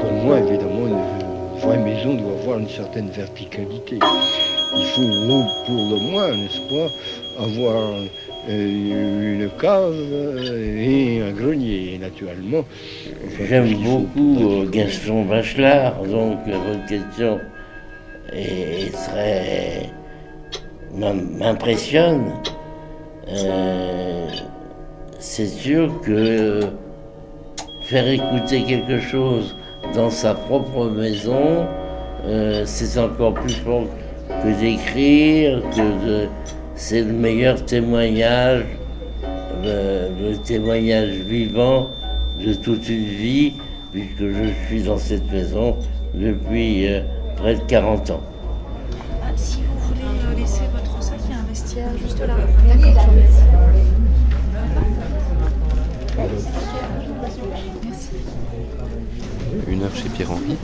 Pour moi, évidemment, une vraie maison doit avoir une certaine verticalité. Il faut, pour le moins, n'est-ce pas, avoir euh, une cave et un grenier, naturellement. J'aime beaucoup euh, Gaston Bachelard, donc euh, votre question est, très m'im- m'impressionne. Euh, C'est sûr que faire écouter quelque chose dans sa propre maison, euh, c'est encore plus fort que d'écrire, que de, c'est le meilleur témoignage, le, le témoignage vivant de toute une vie, puisque je suis dans cette maison depuis euh, près de 40 ans. Ah, si vous voulez euh, laisser votre sac, il y a un vestiaire juste là. Une heure chez Pierre-Henri.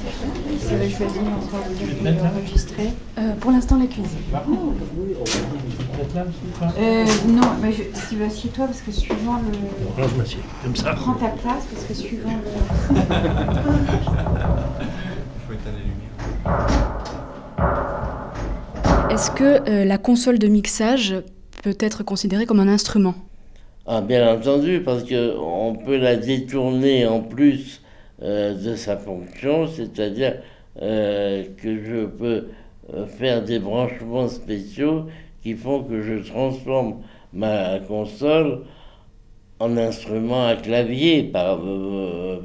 Vous avez choisi enregistrer euh, Pour l'instant, la cuisine. Euh, non, mais je, si tu assieds-toi, parce que suivant le. Là, je m'assieds, comme ça. Prends ta place, parce que suivant le. faut éteindre les lumières. Est-ce que euh, la console de mixage peut être considérée comme un instrument? Ah, bien entendu, parce que on peut la détourner en plus euh, de sa fonction, c'est-à-dire euh, que je peux euh, faire des branchements spéciaux qui font que je transforme ma console en instrument à clavier, par, euh,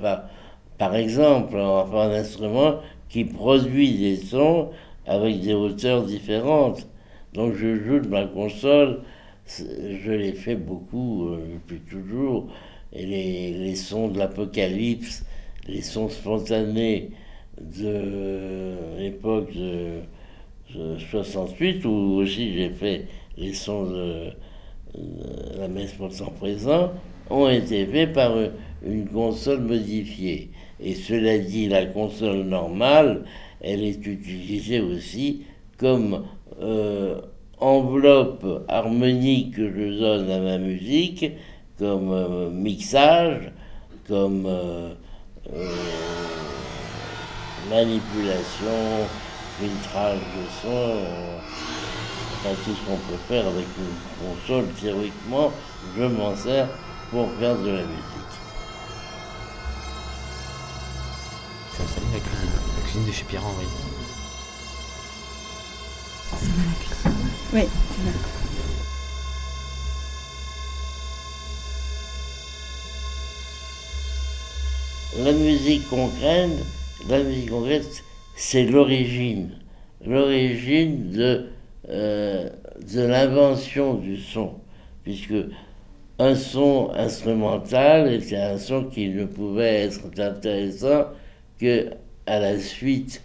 par, exemple, enfin un instrument qui produit des sons avec des hauteurs différentes. Donc je joue de ma console, je l'ai fait beaucoup euh, depuis toujours, et les, les sons de l'apocalypse, les sons spontanés de l'époque de, de 68, où aussi j'ai fait les sons de, la messe pour temps présent, ont été faits par une console modifiée. Et cela dit, la console normale, elle est utilisée aussi comme euh, enveloppe harmonique que je donne à ma musique, comme euh, mixage, comme euh, euh, manipulation, filtrage de son, euh, enfin tout ce qu'on peut faire avec une console, théoriquement, je m'en sers pour faire de la musique. Je suis installé à la cuisine. La cuisine de chez Pierre-Henri. Oui, c'est là. La musique concrète, la musique concrète, c'est l'origine, l'origine de, euh, de l'invention du son, puisque un son instrumental était un son qui ne pouvait être intéressant que à la suite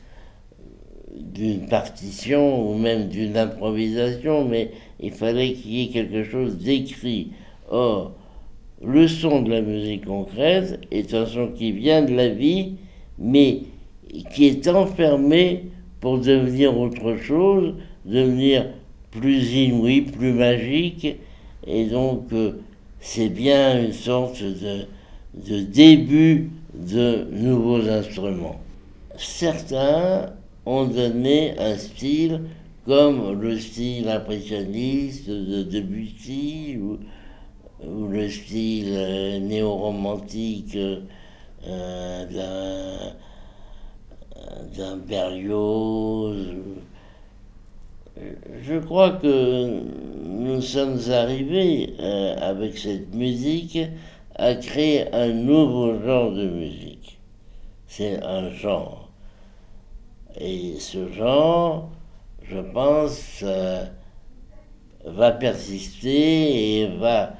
d'une partition ou même d'une improvisation, mais il fallait qu'il y ait quelque chose d'écrit. Or, le son de la musique concrète est un son qui vient de la vie, mais qui est enfermé pour devenir autre chose, devenir plus inouï, plus magique, et donc euh, c'est bien une sorte de, début de nouveaux instruments. Certains ont donné un style comme le style impressionniste de Debussy ou le style euh, néo-romantique euh, d'un Berlioz. Je crois que nous sommes arrivés euh, avec cette musique à créer un nouveau genre de musique. C'est un genre. Et ce genre, je pense, euh, va persister et va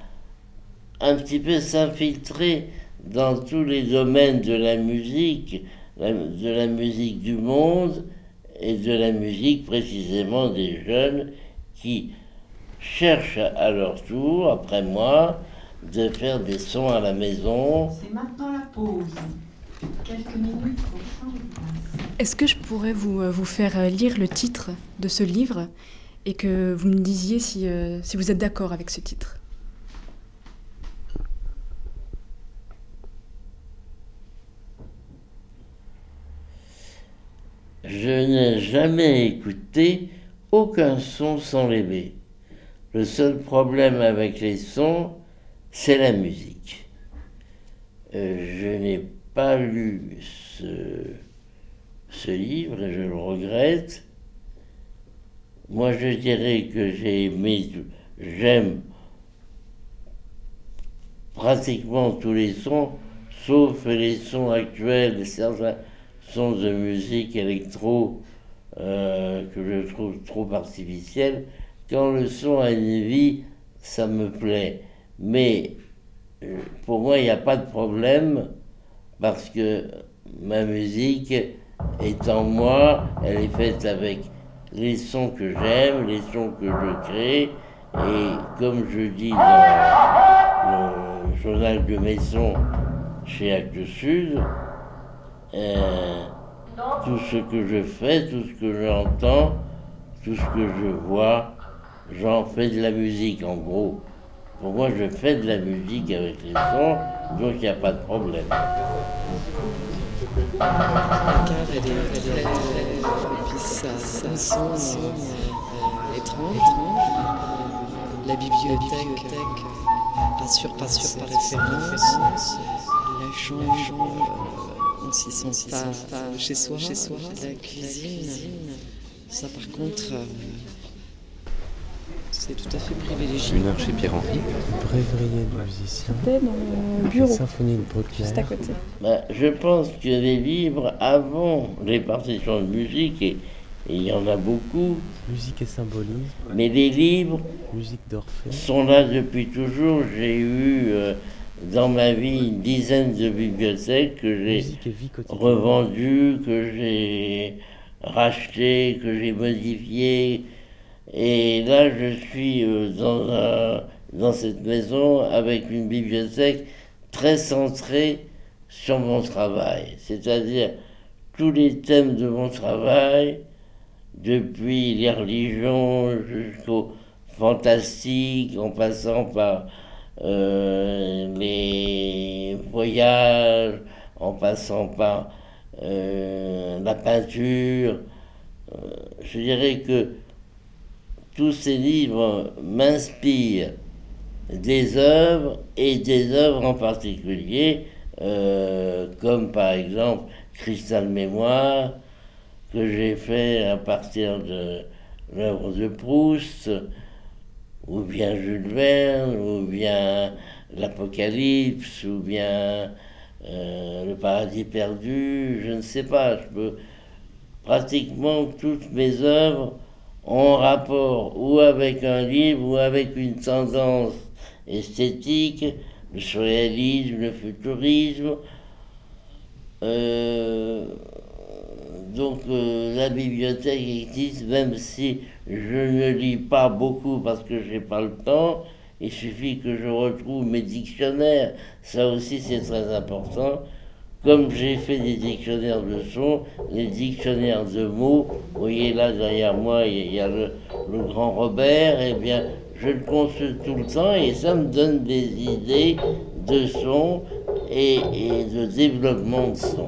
un petit peu s'infiltrer dans tous les domaines de la musique, de la musique du monde et de la musique précisément des jeunes qui cherchent à leur tour, après moi, de faire des sons à la maison. C'est maintenant la pause. Quelques minutes pour changer Est-ce que je pourrais vous, euh, vous faire euh, lire le titre de ce livre et que vous me disiez si, euh, si vous êtes d'accord avec ce titre? Je n'ai jamais écouté aucun son sans l'aimer. Le seul problème avec les sons, c'est la musique. Euh, je n'ai pas lu ce, livre et je le regrette. Moi, je dirais que j'aime pratiquement tous les sons, sauf les sons actuels, certains sons de musique électro euh, que je trouve trop artificiels. Quand le son a une vie, ça me plaît. Mais euh, pour moi, il n'y a pas de problème parce que ma musique est en moi, elle est faite avec les sons que j'aime, les sons que je crée. Et comme je dis dans le journal de Maison chez Actes Sud, euh, tout ce que je fais, tout ce que j'entends, tout ce que je vois, j'en fais de la musique en gros. Pour moi, je fais de la musique avec les sons, donc il n'y a pas de problème. La euh, bibliothèque chambre, s'y sent pas chez soi. Chez soi. La cuisine, ça par contre... euh, c'est tout à fait privilégié. Une heure chez Pierre-Henri. Brévrier de musicien. C'était dans le bureau, Symphonie de Bruckner. juste à côté. Ben, je pense que les livres avant les partitions de musique, et et il y en a beaucoup, Musique et symbolisme. mais les livres Musique d'Orphée. sont là depuis toujours. J'ai eu euh, dans ma vie une dizaine de bibliothèques que j'ai revendues, que j'ai rachetées, que j'ai modifiées. Et là, je suis euh, dans, un- dans cette maison avec une bibliothèque très centrée sur mon travail. C'est-à-dire tous les thèmes de mon travail, depuis les religions jusqu'au fantastique, en passant par les voyages, en passant par euh, la peinture. Euh, je dirais que tous ces livres m'inspirent des œuvres et des œuvres en particulier, euh, comme par exemple Cristal Mémoire, que j'ai fait à partir de l'œuvre de Proust, ou bien Jules Verne, ou bien l'Apocalypse, ou bien euh, le Paradis perdu, je ne sais pas, je peux pratiquement toutes mes œuvres ont rapport ou avec un livre ou avec une tendance esthétique, le surréalisme, le futurisme. Euh, donc euh, la bibliothèque existe, même si je ne lis pas beaucoup parce que j'ai pas le temps. Il suffit que je retrouve mes dictionnaires. Ça aussi c'est très important. Comme j'ai fait des dictionnaires de sons, les dictionnaires de mots, vous voyez là derrière moi, il y a le, grand Robert, et bien je le consulte tout le temps et ça me donne des idées de sons et, et de développement de sons.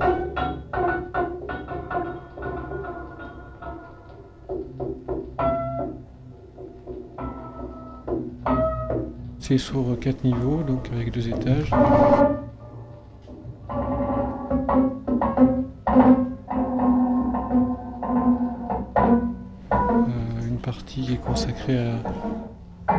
C'est sur quatre niveaux, donc avec deux étages. Euh, une partie est consacrée à,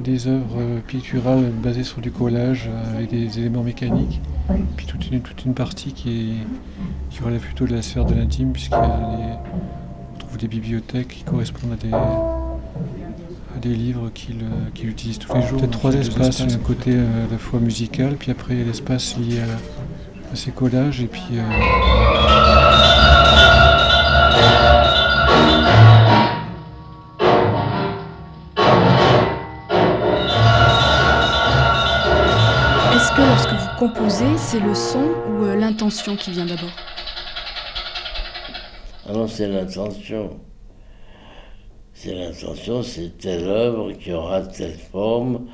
des œuvres picturales basées sur du collage avec des éléments mécaniques. Puis toute une, partie qui, relève plutôt de la sphère de l'intime, puisqu'il y a trouve des bibliothèques qui correspondent à des, des livres euh, qu'il utilise tous les jours. Peut-être trois espaces, espaces, un côté euh, à la fois musical, puis après l'espace lié à, à, ses collages, et puis... Euh, Est-ce que lorsque vous composez, c'est le son ou l'intention qui vient d'abord? Alors c'est l'intention. C'est l'intention, c'est telle œuvre qui aura telle forme.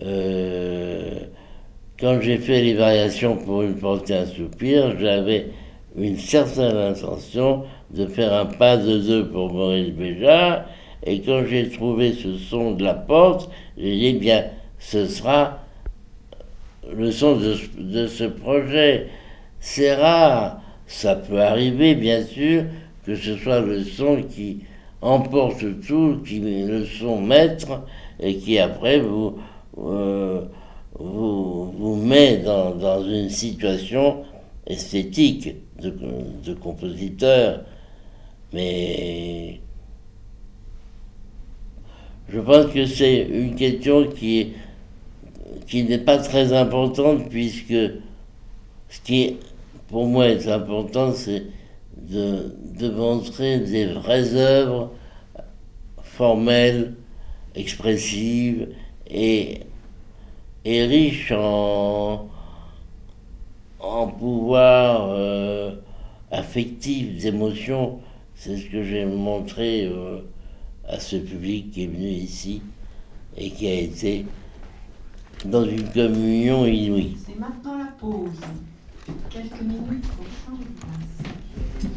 Euh, quand j'ai fait les variations pour une portée un soupir, j'avais une certaine intention de faire un pas de deux pour Maurice Béjart. Et quand j'ai trouvé ce son de la porte, j'ai dit, bien, ce sera le son de, de ce projet. C'est rare, ça peut arriver, bien sûr, que ce soit le son qui emporte tout, qui le son maître, et qui après vous, euh, vous, vous met dans, dans une situation esthétique de, compositeur. Mais je pense que c'est une question qui qui n'est pas très importante puisque ce qui pour moi est important, c'est de, montrer des vraies œuvres formelles, expressives et, et riches en, en pouvoir euh, affectif, d'émotion. C'est ce que j'ai montré euh, à ce public qui est venu ici et qui a été dans une communion inouïe. C'est maintenant la pause. Quelques minutes pour changer de place.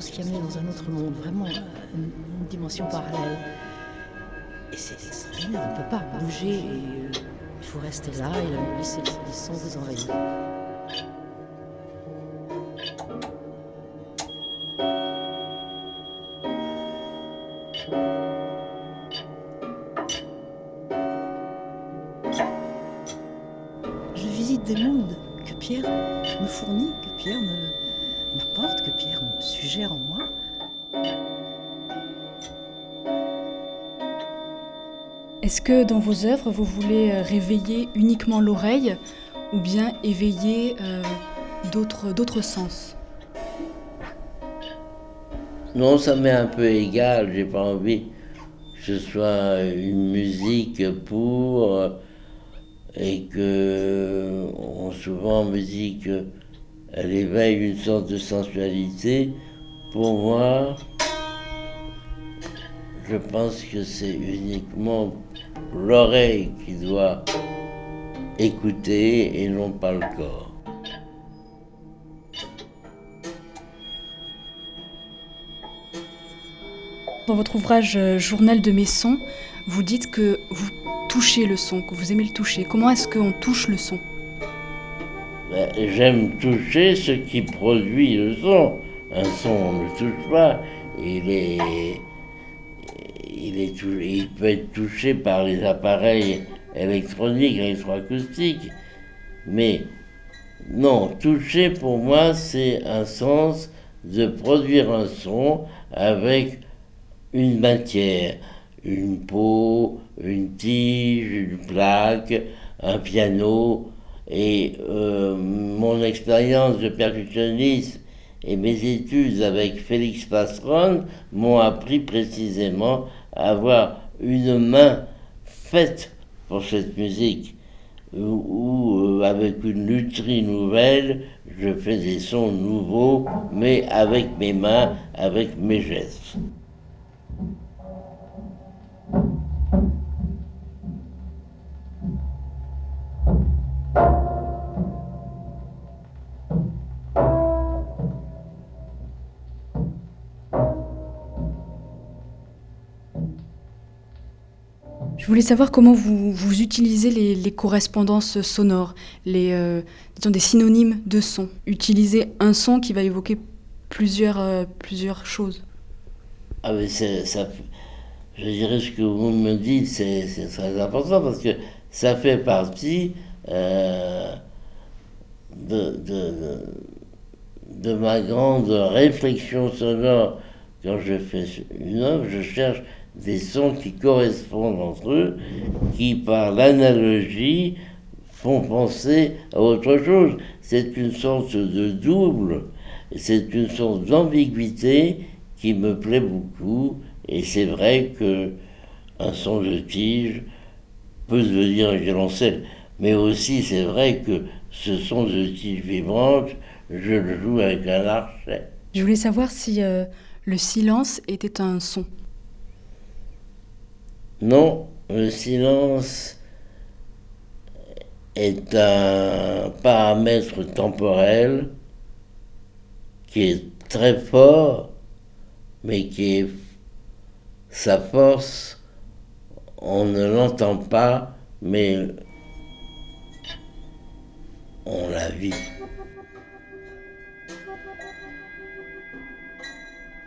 Des choses qui amenaient dans un autre monde, vraiment une, une dimension parallèle. Et c'est extraordinaire, on ne peut pas bouger, et, euh, il faut rester là et laisser les sons vous envahir. Je visite des mondes que Pierre me fournit, que Pierre m'apporte, que Pierre me suggère en moi. Est-ce que dans vos œuvres, vous voulez euh, réveiller uniquement l'oreille ou bien éveiller euh, d'autres sens? Non, ça m'est un peu égal, j'ai pas envie que ce soit une musique pour euh, et que on, souvent me dit qu'elle éveille une sorte de sensualité. Pour moi, je pense que c'est uniquement l'oreille qui doit écouter et non pas le corps. Dans votre ouvrage euh, Journal de mes sons, vous dites que vous touchez le son, que vous aimez le toucher. Comment est-ce qu'on touche le son? Ben, J'aime toucher ce qui produit le son. Un son, on ne touche pas. Il est, il, est, il peut être touché par les appareils électroniques, électroacoustiques. Mais non, toucher pour moi, c'est un sens de produire un son avec une matière, une peau, une tige, une plaque, un piano. Et euh, mon expérience de percussionniste et mes études avec Félix Passeron m'ont appris précisément à avoir une main faite pour cette musique, où, euh, avec une lutherie nouvelle, je fais des sons nouveaux, mais avec mes mains, avec mes gestes. Je voulais savoir comment vous, vous utilisez les, correspondances sonores, les, euh, disons des synonymes de son. Utiliser un son qui va évoquer plusieurs, euh, plusieurs choses. Ah mais ça, je dirais ce que vous me dites, c'est très important parce que ça fait partie euh, de, de, de, ma grande réflexion sonore. Quand je fais une œuvre, je cherche des sons qui correspondent entre eux, qui par l'analogie font penser à autre chose. C'est une sorte de double, c'est une sorte d'ambiguïté qui me plaît beaucoup, et c'est vrai que un son de tige peut devenir un violoncelle, mais aussi c'est vrai que ce son de tige vibrante, je le joue avec un archet. Je voulais savoir si euh, le silence était un son. Non, le silence est un paramètre temporel qui est très fort, mais qui est sa force, on ne l'entend pas, mais on la vit.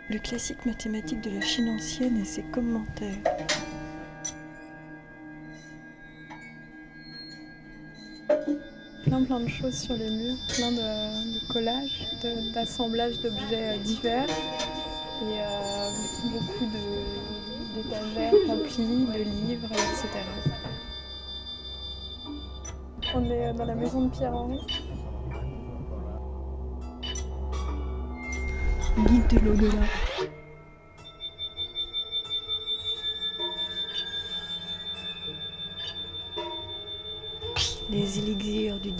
Le classique mathématique de la Chine ancienne et ses commentaires. Plein de choses sur les murs, plein de, collages, d'assemblages d'objets euh, divers et euh, beaucoup d'étagères remplies de livres, etc. On est euh, dans la maison de Pierre-Henri. Guide de l'au-delà.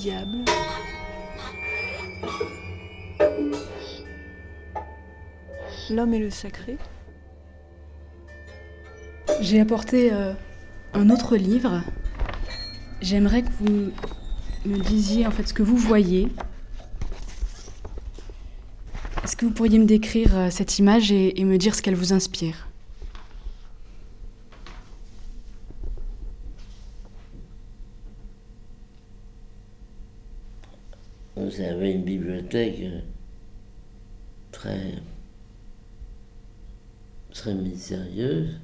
Diable. L'homme et le sacré. J'ai apporté euh, un autre livre. J'aimerais que vous me disiez en fait ce que vous voyez. Est-ce que vous pourriez me décrire euh, cette image et me dire ce qu'elle vous inspire vous avez très, très mystérieuse.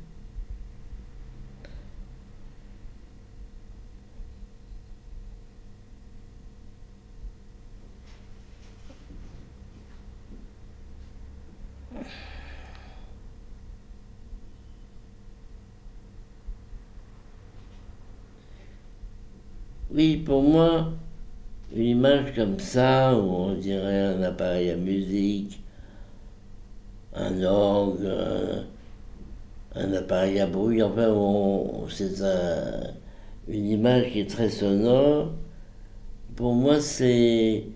Oui, pour moi, une image comme ça, où on dirait un appareil à musique, un orgue, un, appareil à bruit, enfin, c'est une image qui est très sonore. Pour moi, c'est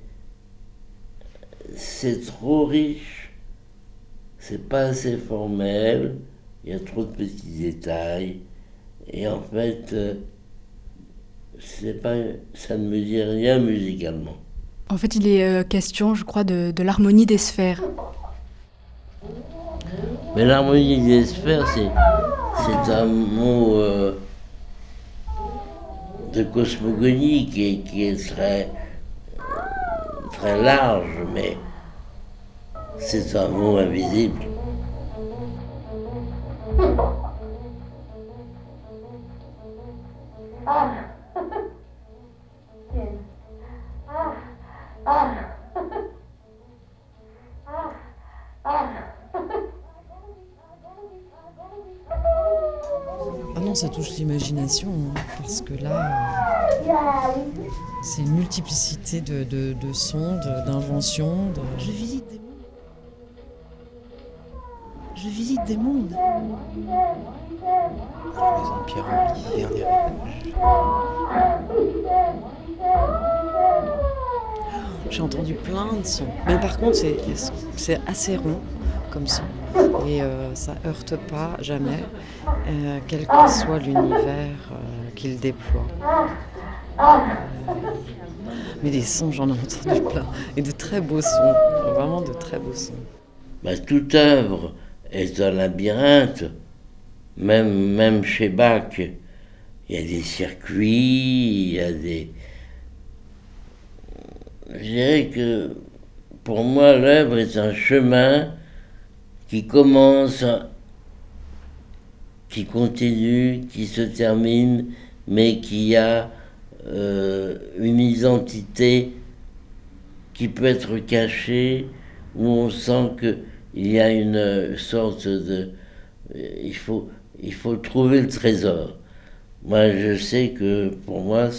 trop riche, c'est pas assez formel, il y a trop de petits détails, et en fait, euh, pas, ça ne me dit rien musicalement. En fait, il est euh, question, je crois, de, de l'harmonie des sphères. Mais l'harmonie des sphères, c'est un mot euh, de cosmogonie qui qui est très, très large, mais c'est un mot invisible. Hein, parce que là, c'est une multiplicité de, de, de sons, d'inventions. De... Je visite des mondes. Je visite des mondes. Dernier J'ai entendu plein de sons. Mais par contre, c'est assez rond comme son et euh, ça heurte pas jamais, euh, quel que soit l'univers euh, qu'il déploie. mais des sons, j'en ai entendu plein, et de très beaux sons, vraiment de très beaux sons. Bah, toute œuvre est un labyrinthe, même, même chez Bach, il y a des circuits, il y a des... Je dirais que pour moi, l'œuvre est un chemin qui commence, qui continue, qui se termine, mais qui a euh, une identité qui peut être cachée, où on sent qu'il y a une sorte de... Il faut, il faut trouver le trésor. Moi, je sais que pour moi,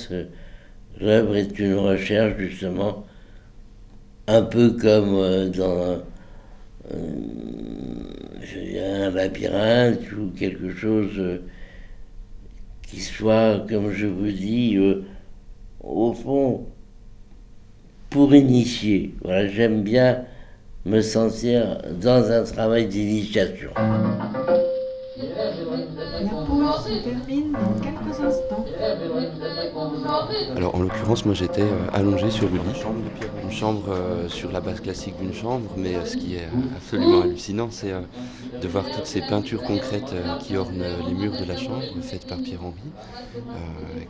l'œuvre est une recherche justement un peu comme euh, dans un labyrinthe ou quelque chose euh, qui soit, comme je vous dis, au fond, pour initier. Voilà, j'aime bien me sentir dans un travail d'initiation. Alors en l'occurrence, moi j'étais euh, allongé sur le lit, une chambre euh, sur la base classique d'une chambre, mais euh, ce qui est absolument hallucinant, c'est de voir toutes ces peintures concrètes qui ornent les murs de la chambre, faites par Pierre-Henri,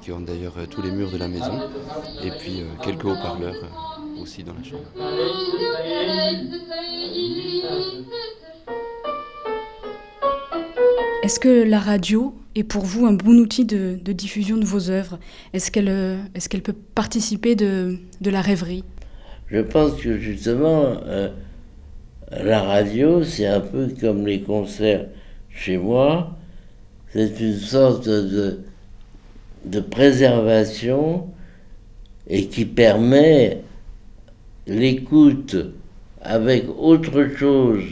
qui ornent d'ailleurs tous les murs de la maison, et puis quelques haut-parleurs aussi dans la chambre. Est-ce que la radio est pour vous un bon outil de, diffusion de vos œuvres? Est-ce qu'elle peut participer de, la rêverie? Je pense que justement, euh, la radio, c'est un peu comme les concerts chez moi. C'est une sorte de préservation et qui permet l'écoute avec autre chose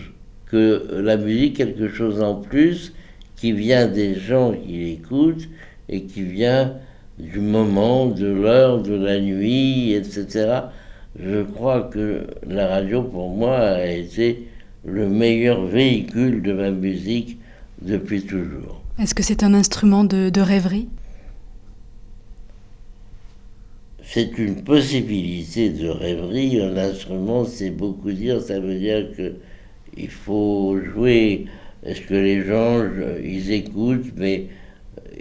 que la musique, quelque chose en plus, qui vient des gens qui l'écoutent et qui vient du moment, de l'heure, de la nuit, etc. Je crois que la radio, pour moi, a été le meilleur véhicule de ma musique depuis toujours. Est-ce que c'est un instrument de, de rêverie? C'est une possibilité de rêverie. Un instrument, c'est beaucoup dire. Ça veut dire que il faut jouer est-ce que les gens, ils écoutent, mais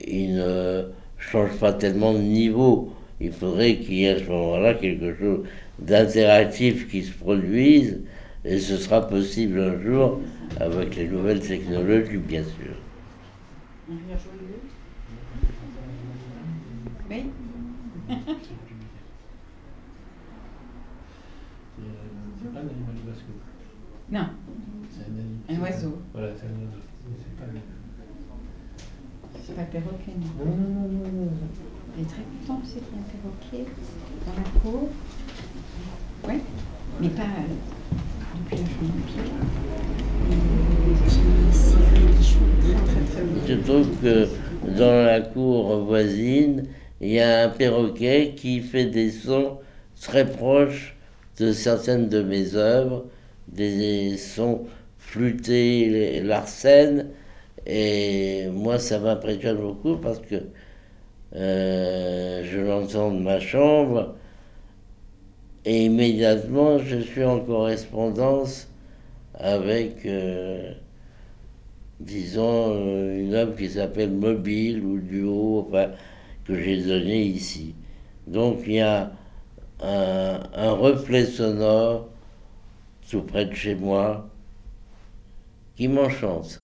ils ne changent pas tellement de niveau Il faudrait qu'il y ait à ce moment-là quelque chose d'interactif qui se produise, et ce sera possible un jour avec les nouvelles technologies, bien sûr. Oui Non. Un oiseau. Voilà, c'est un oiseau. C'est pas le perroquet, non Non, non, non, non. Il est très content, tu sais qu'il y a un perroquet dans la cour. Oui, mais pas euh, depuis la chambre Je trouve que dans la cour voisine, il y a un perroquet qui fait des sons très proches de certaines de mes œuvres, des sons flûter l'arsène. Et moi, ça m'impressionne beaucoup parce que euh, je l'entends de ma chambre et immédiatement, je suis en correspondance avec, euh, disons, une œuvre qui s'appelle Mobile ou Duo, enfin, que j'ai donné ici. Donc il y a un, un reflet sonore tout près de chez moi qui m'enchante.